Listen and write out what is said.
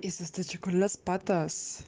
y se está hecho con las patas.